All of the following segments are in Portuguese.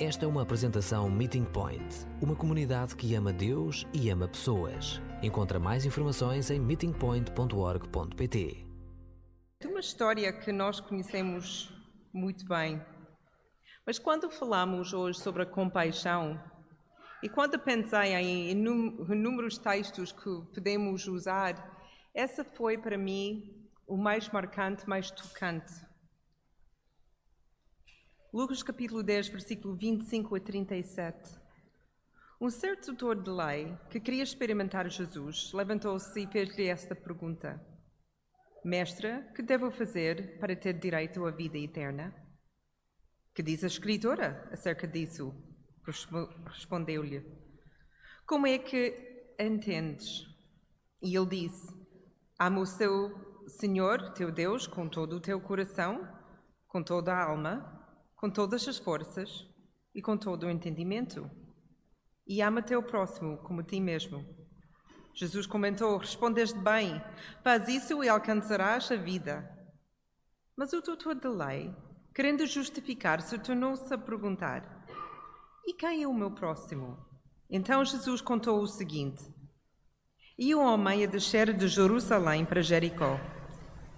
Esta é uma apresentação Meeting Point, uma comunidade que ama Deus e ama pessoas. Encontra mais informações em meetingpoint.org.pt. Uma história que nós conhecemos muito bem. Mas quando falamos hoje sobre a compaixão, e quando pensei em inúmeros textos que podemos usar, essa foi para mim o mais marcante, mais tocante. Lucas capítulo 10, versículo 25 a 37. Um certo doutor de lei, que queria experimentar Jesus, levantou-se e fez-lhe esta pergunta: Mestre, que devo fazer para ter direito à vida eterna? Que diz a Escritura acerca disso? Respondeu-lhe: Como é que entendes? E ele disse: Ama o seu Senhor, teu Deus, com todo o teu coração, com toda a alma com todas as forças e com todo o entendimento. E ama teu próximo como ti mesmo. Jesus comentou: Respondeste bem, faz isso e alcançarás a vida. Mas o doutor da lei, querendo justificar-se, tornou-se a perguntar: E quem é o meu próximo? Então Jesus contou o seguinte: E um homem a descer de Jerusalém para Jericó.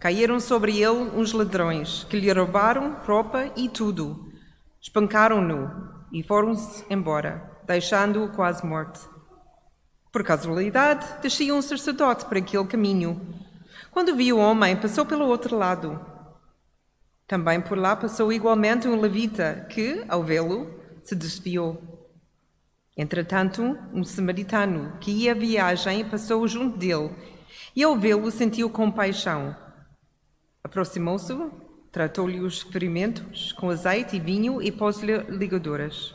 Caíram sobre ele uns ladrões que lhe roubaram roupa e tudo. Espancaram-no e foram-se embora, deixando-o quase morto. Por casualidade, descia um sacerdote por aquele caminho. Quando viu o homem, passou pelo outro lado. Também por lá passou igualmente um levita que, ao vê-lo, se desviou. Entretanto, um samaritano que ia à viagem passou junto dele e, ao vê-lo, sentiu compaixão. Aproximou-se, tratou-lhe os ferimentos com azeite e vinho e pôs-lhe ligaduras.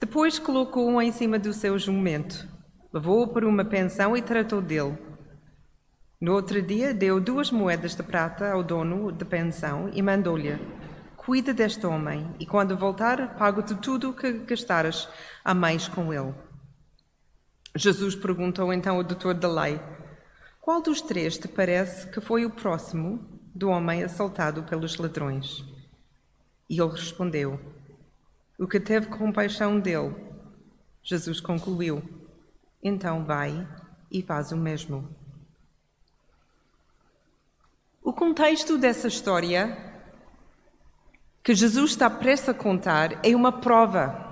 Depois colocou-o em cima do seu jumento, levou-o para uma pensão e tratou dele. No outro dia, deu duas moedas de prata ao dono da pensão e mandou-lhe: Cuida deste homem, e quando voltar, pago-te tudo o que gastares a mais com ele. Jesus perguntou então ao doutor da lei: Qual dos três te parece que foi o próximo do homem assaltado pelos ladrões. E ele respondeu: O que teve compaixão dele. Jesus concluiu: Então vai e faz o mesmo. O contexto dessa história que Jesus está prestes a contar é uma prova.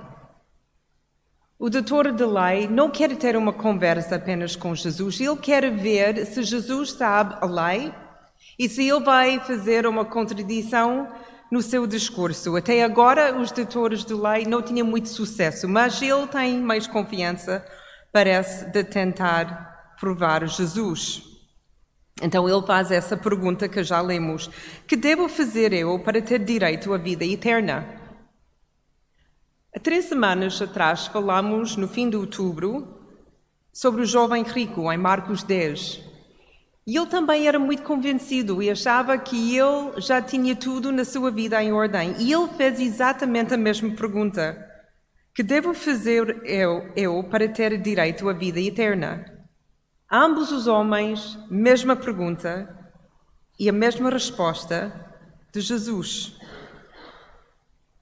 O doutor de lei não quer ter uma conversa apenas com Jesus, ele quer ver se Jesus sabe a lei e se ele vai fazer uma contradição no seu discurso. Até agora, os doutores de lei não tinham muito sucesso, mas ele tem mais confiança, parece, de tentar provar Jesus. Então ele faz essa pergunta que já lemos: Que devo fazer eu para ter direito à vida eterna? Há três semanas atrás falamos, no fim de outubro, sobre o jovem rico, em Marcos 10. E ele também era muito convencido e achava que ele já tinha tudo na sua vida em ordem. E ele fez exatamente a mesma pergunta: Que devo fazer eu, eu para ter direito à vida eterna? Ambos os homens, mesma pergunta e a mesma resposta de Jesus.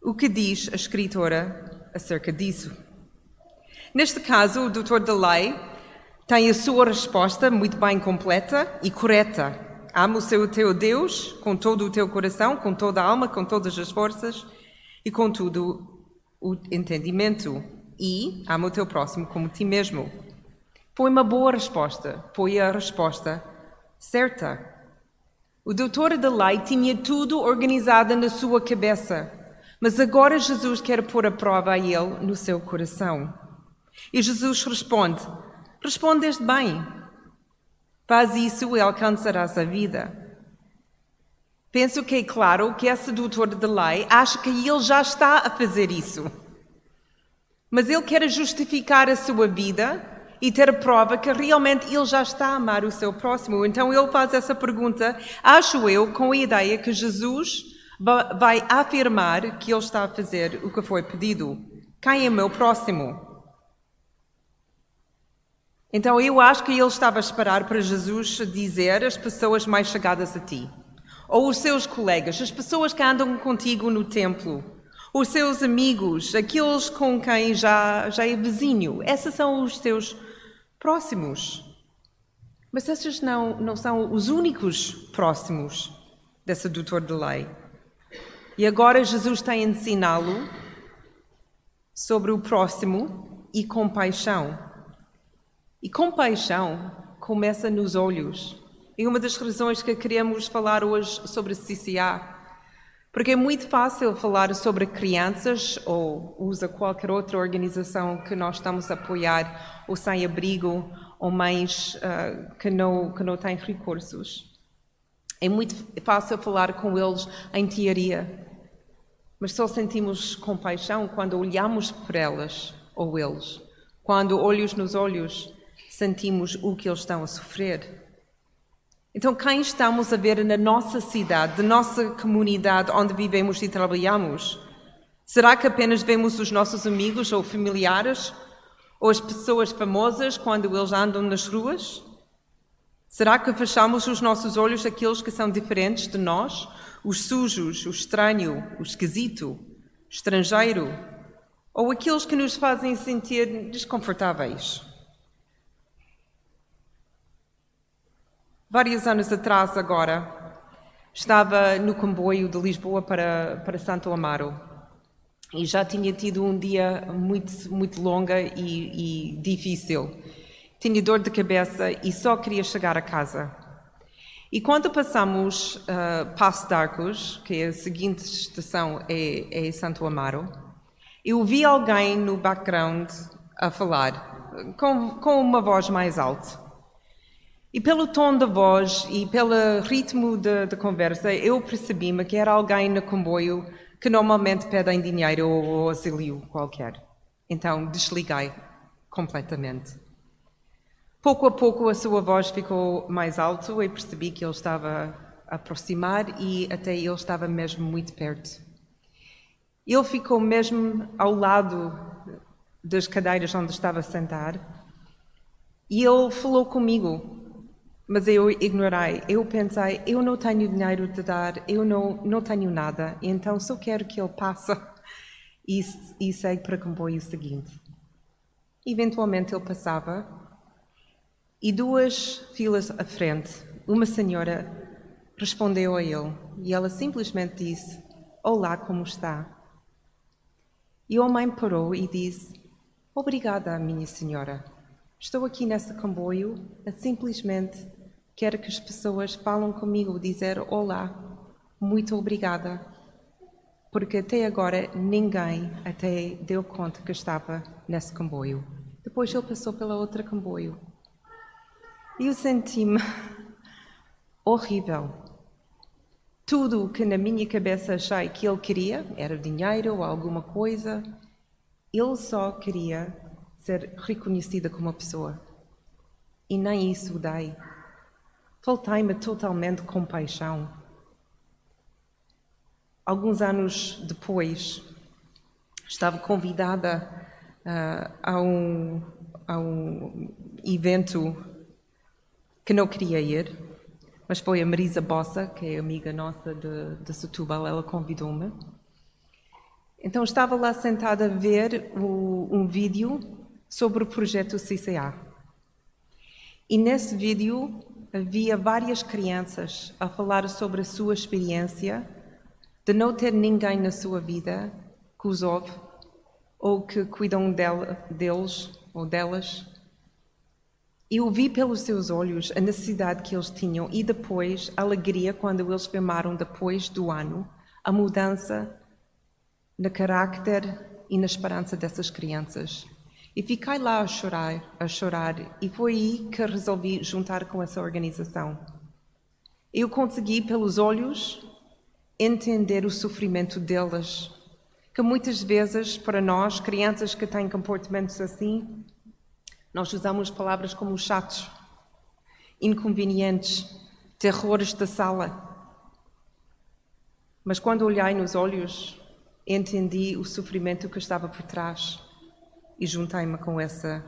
O que diz a escritora acerca disso? Neste caso, o doutor lei tem a sua resposta muito bem completa e correta. Ama o seu teu Deus com todo o teu coração, com toda a alma, com todas as forças e com todo o entendimento. E ama o teu próximo como ti mesmo. Foi uma boa resposta, foi a resposta certa. O doutor da lei tinha tudo organizado na sua cabeça, mas agora Jesus quer pôr a prova a ele no seu coração. E Jesus responde: Respondeste bem. Faz isso e alcançarás a vida. Penso que é claro que esse doutor de lei acha que ele já está a fazer isso. Mas ele quer justificar a sua vida e ter prova que realmente ele já está a amar o seu próximo. Então ele faz essa pergunta, acho eu, com a ideia que Jesus vai afirmar que ele está a fazer o que foi pedido. Quem é meu próximo? Então eu acho que ele estava a esperar para Jesus dizer as pessoas mais chegadas a ti, ou os seus colegas, as pessoas que andam contigo no templo, Os seus amigos, aqueles com quem já, já é vizinho, esses são os seus próximos. Mas esses não, não são os únicos próximos desse doutor de lei. E agora Jesus está a ensiná-lo sobre o próximo e compaixão. E compaixão começa nos olhos. E uma das razões que queremos falar hoje sobre CCA, porque é muito fácil falar sobre crianças ou usa qualquer outra organização que nós estamos a apoiar, ou sem abrigo, ou mães uh, que, não, que não têm recursos. É muito fácil falar com eles em teoria, mas só sentimos compaixão quando olhamos por elas ou eles, quando olhos nos olhos sentimos o que eles estão a sofrer. Então, quem estamos a ver na nossa cidade, na nossa comunidade onde vivemos e trabalhamos? Será que apenas vemos os nossos amigos ou familiares? Ou as pessoas famosas quando eles andam nas ruas? Será que fechamos os nossos olhos àqueles que são diferentes de nós? Os sujos, o estranho, o esquisito, o estrangeiro? Ou aqueles que nos fazem sentir desconfortáveis? Vários anos atrás, agora, estava no comboio de Lisboa para, para Santo Amaro e já tinha tido um dia muito, muito longa e, e difícil. Tinha dor de cabeça e só queria chegar a casa. E quando passamos uh, Passo de Arcos, que é a seguinte estação é, é Santo Amaro, eu vi alguém no background a falar, com, com uma voz mais alta. E pelo tom da voz e pelo ritmo da conversa, eu percebi-me que era alguém no comboio que normalmente pedem dinheiro ou auxílio qualquer. Então desliguei completamente. Pouco a pouco a sua voz ficou mais alto e percebi que ele estava a aproximar e até ele estava mesmo muito perto. Ele ficou mesmo ao lado das cadeiras onde estava a sentar e ele falou comigo mas eu ignorei, eu pensei, eu não tenho dinheiro de dar, eu não, não tenho nada, então só quero que ele passe e, e segue para o comboio seguinte. Eventualmente ele passava e duas filas à frente, uma senhora respondeu a ele e ela simplesmente disse: Olá, como está? E o homem parou e disse: Obrigada, minha senhora. Estou aqui nesse comboio a simplesmente Quero que as pessoas falam comigo, dizer olá, muito obrigada, porque até agora ninguém até deu conta que estava nesse comboio. Depois ele passou pela outra comboio. E eu senti-me horrível. Tudo o que na minha cabeça achei que ele queria, era dinheiro ou alguma coisa, ele só queria ser reconhecida como uma pessoa. E nem isso dei. Faltei-me totalmente compaixão. Alguns anos depois, estava convidada uh, a, um, a um evento que não queria ir, mas foi a Marisa Bossa, que é amiga nossa de, de Setúbal, ela convidou-me. Então estava lá sentada a ver o, um vídeo sobre o projeto CCA. E nesse vídeo havia várias crianças a falar sobre a sua experiência de não ter ninguém na sua vida que os ouve ou que cuidam deles ou delas. Eu vi pelos seus olhos a necessidade que eles tinham e depois a alegria quando eles filmaram depois do ano a mudança no carácter e na esperança dessas crianças. E fiquei lá a chorar, a chorar, e foi aí que resolvi juntar com essa organização. Eu consegui, pelos olhos, entender o sofrimento delas, que muitas vezes, para nós, crianças que têm comportamentos assim, nós usamos palavras como chatos, inconvenientes, terrores da sala. Mas quando olhei nos olhos, entendi o sofrimento que estava por trás e juntei-me com essa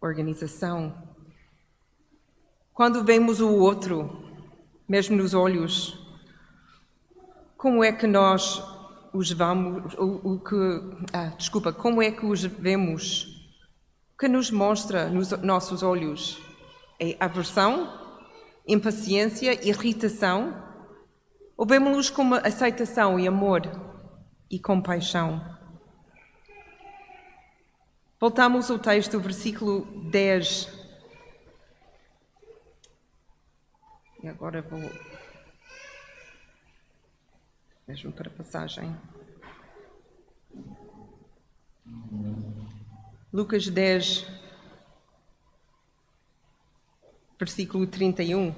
organização. Quando vemos o outro, mesmo nos olhos, como é que nós os vamos, o, o que, ah, desculpa, como é que os vemos? O que nos mostra nos nossos olhos? É aversão, impaciência, irritação? Ou vemos-los como aceitação e amor e compaixão? Voltamos ao texto, versículo 10. E agora vou mesmo para a passagem. Lucas 10, versículo 31.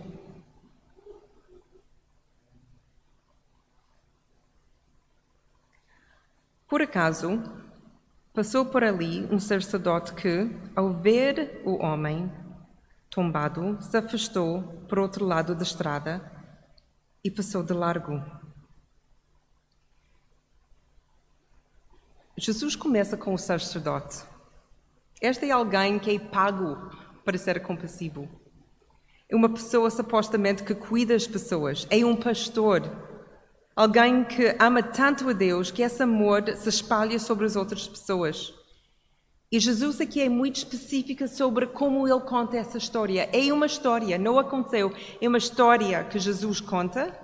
Por acaso, passou por ali um sacerdote que, ao ver o homem tombado, se afastou para outro lado da estrada e passou de largo. Jesus começa com o sacerdote. Este é alguém que é pago para ser compassivo. É uma pessoa supostamente que cuida das pessoas. É um pastor. Alguém que ama tanto a Deus que esse amor se espalha sobre as outras pessoas. E Jesus aqui é muito específica sobre como ele conta essa história. É uma história, não aconteceu. É uma história que Jesus conta.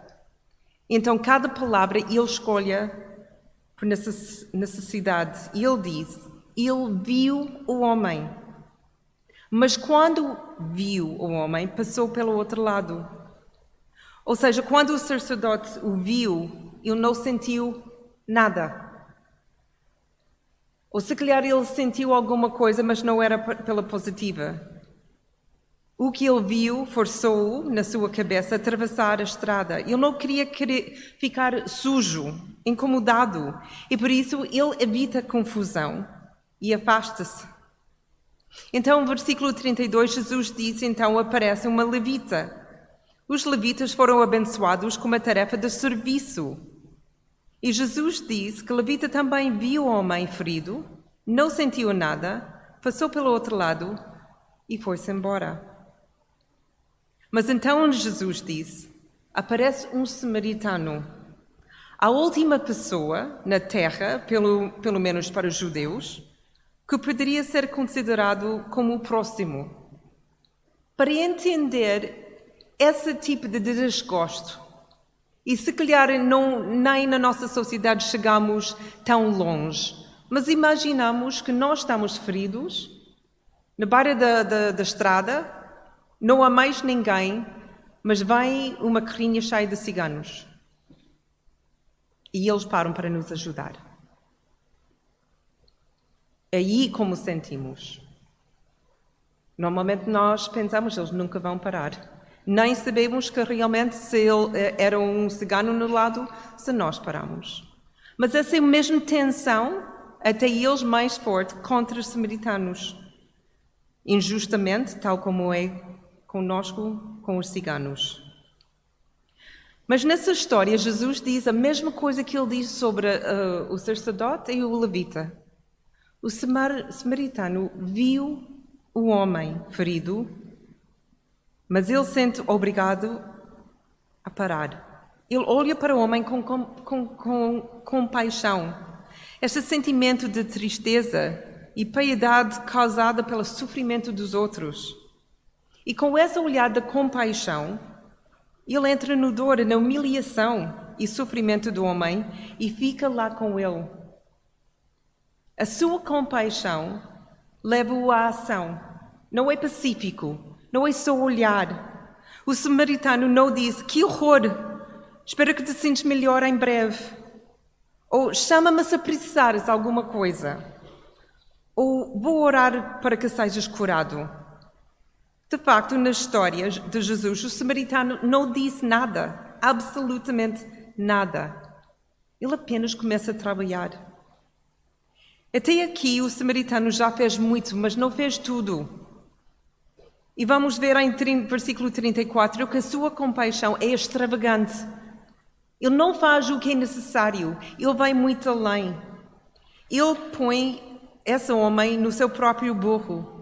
Então, cada palavra ele escolhe por necessidade. E ele diz: Ele viu o homem. Mas quando viu o homem, passou pelo outro lado. Ou seja, quando o sacerdote o viu, ele não sentiu nada. Ou se calhar ele sentiu alguma coisa, mas não era pela positiva. O que ele viu forçou-o, na sua cabeça, a atravessar a estrada. Ele não queria ficar sujo, incomodado, e por isso ele evita confusão e afasta-se. Então, versículo 32, Jesus diz: então aparece uma levita. Os levitas foram abençoados com uma tarefa de serviço. E Jesus diz que levita também viu o homem ferido, não sentiu nada, passou pelo outro lado e foi-se embora. Mas então Jesus disse: aparece um samaritano, a última pessoa na terra, pelo, pelo menos para os judeus, que poderia ser considerado como o próximo. Para entender esse tipo de desgosto, e se calhar não, nem na nossa sociedade chegamos tão longe, mas imaginamos que nós estamos feridos, na beira da, da, da estrada, não há mais ninguém, mas vem uma carrinha cheia de ciganos. E eles param para nos ajudar. Aí como sentimos. Normalmente nós pensamos, eles nunca vão parar. Nem sabemos que realmente se ele eh, era um cigano no lado, se nós paramos. Mas essa é mesma tensão, até eles mais forte, contra os samaritanos. Injustamente, tal como é conosco com os ciganos. Mas nessa história, Jesus diz a mesma coisa que ele diz sobre uh, o sacerdote e o levita. O samaritano viu o homem ferido, mas ele sente obrigado a parar. Ele olha para o homem com, com, com, com compaixão. Este sentimento de tristeza e piedade causada pelo sofrimento dos outros. E com essa olhada de compaixão, ele entra no dor, na humilhação e sofrimento do homem e fica lá com ele. A sua compaixão leva-o à ação. Não é pacífico, não é só olhar. O samaritano não diz: Que horror! Espero que te sintas melhor em breve. Ou chama-me se precisares alguma coisa. Ou vou orar para que sejas curado. De facto, nas histórias de Jesus, o samaritano não disse nada, absolutamente nada. Ele apenas começa a trabalhar. Até aqui, o samaritano já fez muito, mas não fez tudo. E vamos ver em versículo 34 que a sua compaixão é extravagante. Ele não faz o que é necessário, ele vai muito além. Ele põe esse homem no seu próprio burro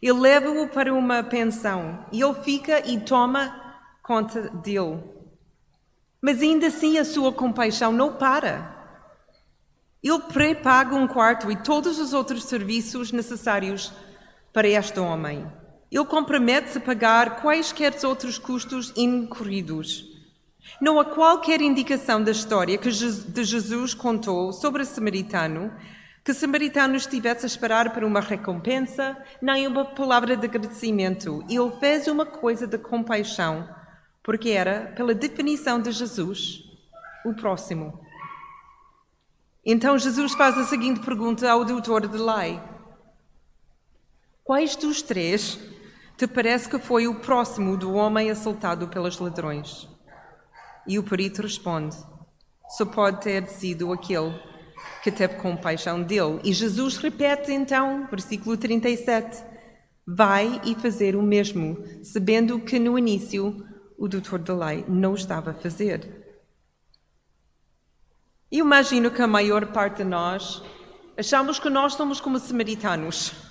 ele leva-o para uma pensão e ele fica e toma conta dele. Mas ainda assim a sua compaixão não para. Ele pré-paga um quarto e todos os outros serviços necessários para este homem. Ele compromete-se a pagar quaisquer outros custos incorridos. Não há qualquer indicação da história que de Jesus contou sobre o samaritano que o samaritano estivesse a esperar por uma recompensa, nem uma palavra de agradecimento. Ele fez uma coisa de compaixão, porque era, pela definição de Jesus, o próximo. Então Jesus faz a seguinte pergunta ao doutor de lei: Quais dos três te parece que foi o próximo do homem assaltado pelos ladrões? E o perito responde: Só pode ter sido aquele que teve compaixão dele. E Jesus repete então, versículo 37, vai e fazer o mesmo, sabendo que no início o doutor da lei não estava a fazer. E imagino que a maior parte de nós achamos que nós somos como samaritanos.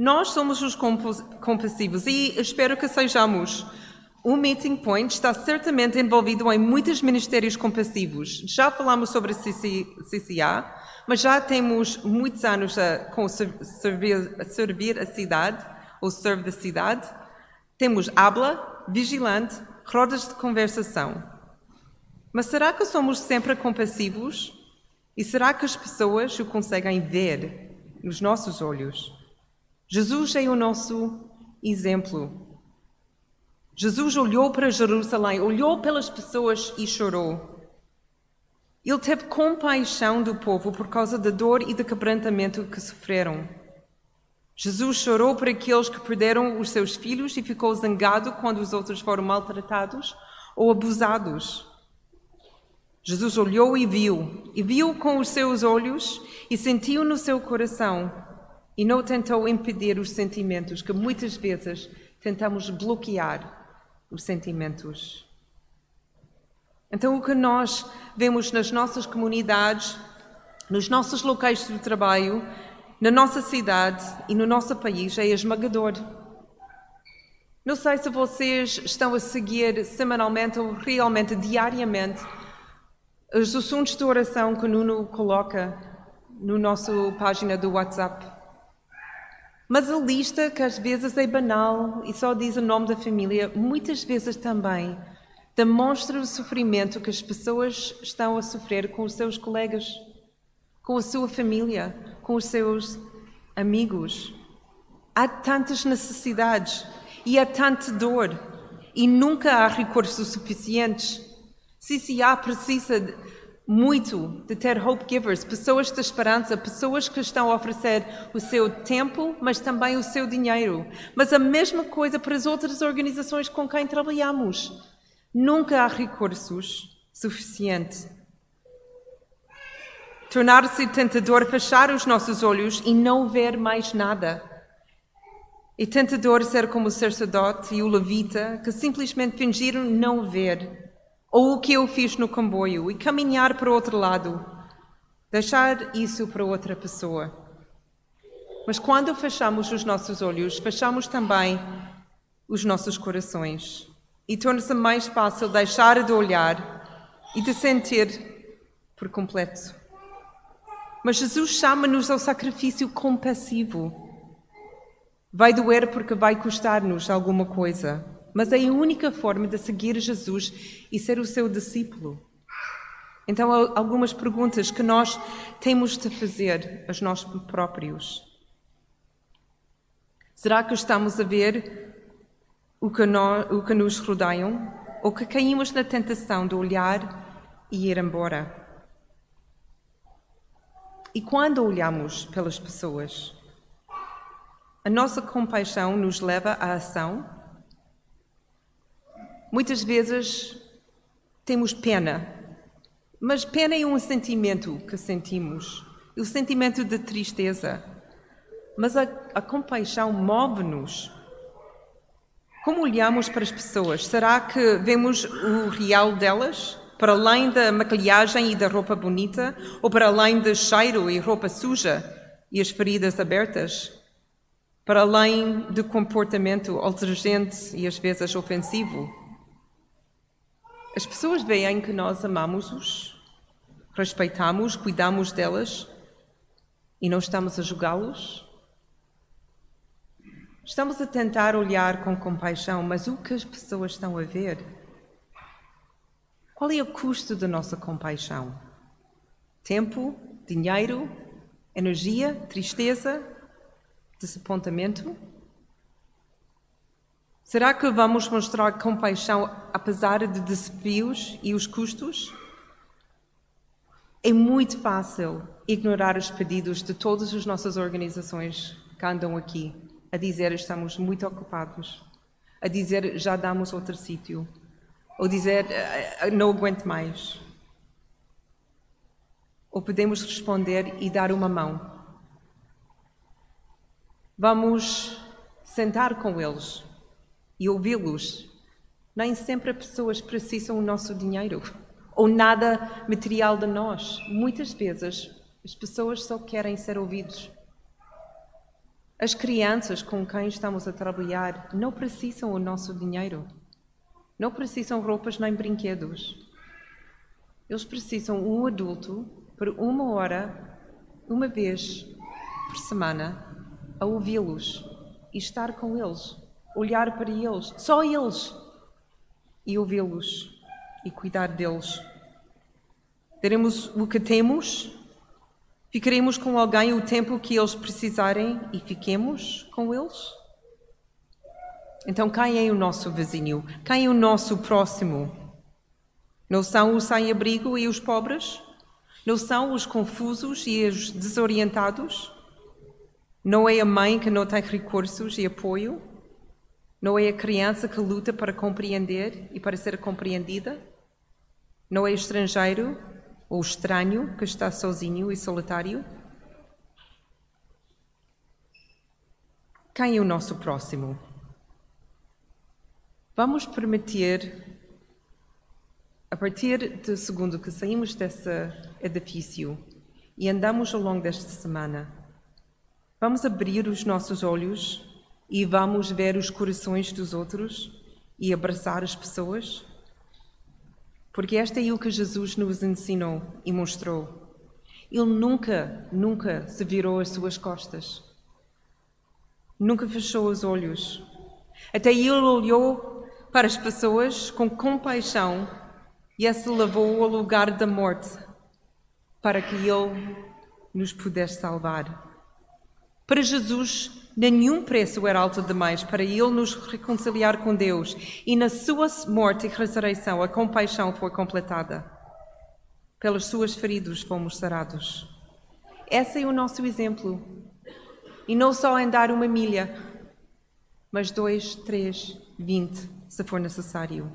Nós somos os compassivos e espero que sejamos. O Meeting Point está certamente envolvido em muitos ministérios compassivos. Já falamos sobre CCA, mas já temos muitos anos a, com servir, a servir a cidade, ou serve da cidade. Temos habla, vigilante, rodas de conversação. Mas será que somos sempre compassivos? E será que as pessoas o conseguem ver nos nossos olhos? Jesus é o nosso exemplo. Jesus olhou para Jerusalém, olhou pelas pessoas e chorou. Ele teve compaixão do povo por causa da dor e do quebrantamento que sofreram. Jesus chorou por aqueles que perderam os seus filhos e ficou zangado quando os outros foram maltratados ou abusados. Jesus olhou e viu, e viu com os seus olhos e sentiu no seu coração, e não tentou impedir os sentimentos que muitas vezes tentamos bloquear os sentimentos. Então, o que nós vemos nas nossas comunidades, nos nossos locais de trabalho, na nossa cidade e no nosso país é esmagador. Não sei se vocês estão a seguir semanalmente ou realmente diariamente os assuntos de oração que o Nuno coloca no nosso página do WhatsApp. Mas a lista, que às vezes é banal e só diz o nome da família, muitas vezes também demonstra o sofrimento que as pessoas estão a sofrer com os seus colegas, com a sua família, com os seus amigos. Há tantas necessidades e há tanta dor e nunca há recursos suficientes. CCA precisa muito de ter hope givers, pessoas de esperança, pessoas que estão a oferecer o seu tempo, mas também o seu dinheiro. Mas a mesma coisa para as outras organizações com quem trabalhamos. Nunca há recursos suficientes. Tornar-se tentador fechar os nossos olhos e não ver mais nada. E tentador ser como o sacerdote e o levita que simplesmente fingiram não ver. Ou o que eu fiz no comboio e caminhar para o outro lado. Deixar isso para outra pessoa. Mas quando fechamos os nossos olhos, fechamos também os nossos corações e torna-se mais fácil deixar de olhar e de sentir por completo. Mas Jesus chama-nos ao sacrifício compassivo. Vai doer porque vai custar-nos alguma coisa, mas é a única forma de seguir Jesus e ser o seu discípulo. Então, algumas perguntas que nós temos de fazer a nós próprios. Será que estamos a ver o que, nós, o que nos rodeiam ou que caímos na tentação de olhar e ir embora. E quando olhamos pelas pessoas, a nossa compaixão nos leva à ação. Muitas vezes temos pena, mas pena é um sentimento que sentimos, o sentimento de tristeza. Mas a, a compaixão move-nos como olhamos para as pessoas? Será que vemos o real delas? Para além da maquilhagem e da roupa bonita? Ou para além do cheiro e roupa suja e as feridas abertas? Para além do comportamento ultrajante e às vezes ofensivo? As pessoas veem que nós amamos-os, respeitamos, cuidamos delas e não estamos a julgá-los? Estamos a tentar olhar com compaixão, mas o que as pessoas estão a ver? Qual é o custo da nossa compaixão? Tempo, dinheiro, energia, tristeza, desapontamento? Será que vamos mostrar compaixão apesar de desafios e os custos? É muito fácil ignorar os pedidos de todas as nossas organizações que andam aqui, a dizer estamos muito ocupados, a dizer já damos outro sítio, ou dizer eh, eh, não aguento mais. Ou podemos responder e dar uma mão. Vamos sentar com eles e ouvi-los. Nem sempre as pessoas precisam do nosso dinheiro ou nada material de nós. Muitas vezes as pessoas só querem ser ouvidos. As crianças com quem estamos a trabalhar não precisam o nosso dinheiro. Não precisam roupas nem brinquedos. Eles precisam um adulto por uma hora, uma vez por semana, a ouvi-los e estar com eles, olhar para eles, só eles, e ouvi-los e cuidar deles. Teremos o que temos, ficaremos com alguém o tempo que eles precisarem e fiquemos com eles? Então, quem é o nosso vizinho? Quem é o nosso próximo? Não são os sem-abrigo e os pobres? Não são os confusos e os desorientados? Não é a mãe que não tem recursos e apoio? Não é a criança que luta para compreender e para ser compreendida? Não é estrangeiro ou estranho que está sozinho e solitário? Quem é o nosso próximo? Vamos permitir, a partir do segundo que saímos desse edifício e andamos ao longo desta semana, vamos abrir os nossos olhos e vamos ver os corações dos outros e abraçar as pessoas? Porque esta é o que Jesus nos ensinou e mostrou. Ele nunca, nunca se virou as suas costas. Nunca fechou os olhos. Até ele olhou para as pessoas com compaixão e as levou ao lugar da morte para que ele nos pudesse salvar. Para Jesus, nenhum preço era alto demais para ele nos reconciliar com Deus, e na sua morte e ressurreição a compaixão foi completada. Pelas suas feridas fomos sarados. Esse é o nosso exemplo. E não só andar uma milha, mas dois, três, vinte, se for necessário.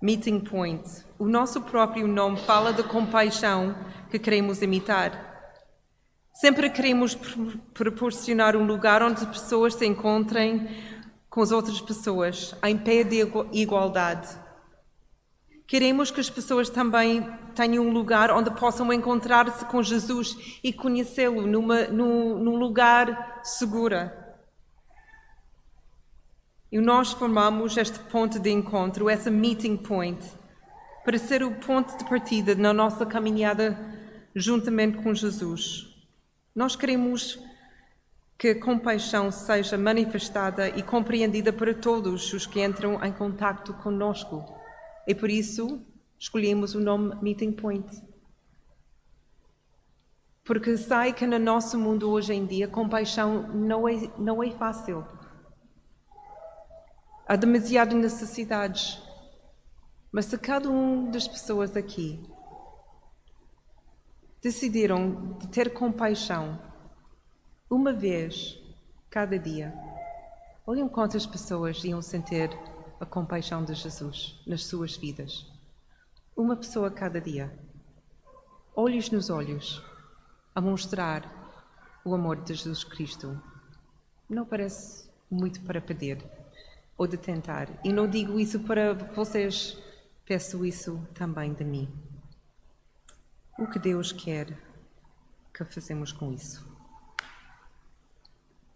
Meeting Point. O nosso próprio nome fala da compaixão que queremos imitar. Sempre queremos proporcionar um lugar onde as pessoas se encontrem com as outras pessoas, em pé de igualdade. Queremos que as pessoas também tenham um lugar onde possam encontrar-se com Jesus e conhecê-lo num, num lugar seguro. E nós formamos este ponto de encontro, essa meeting point, para ser o ponto de partida na nossa caminhada juntamente com Jesus. Nós queremos que a compaixão seja manifestada e compreendida para todos os que entram em contato conosco. E por isso escolhemos o nome Meeting Point. Porque sei que no nosso mundo hoje em dia compaixão não é, não é fácil. Há demasiadas necessidades. Mas se cada uma das pessoas aqui decidiram de ter compaixão uma vez cada dia. Olhem quantas pessoas iam sentir a compaixão de Jesus nas suas vidas. Uma pessoa cada dia. Olhos nos olhos, a mostrar o amor de Jesus Cristo. Não parece muito para pedir ou de tentar. E não digo isso para vocês, peço isso também de mim. O que Deus quer que fazemos com isso?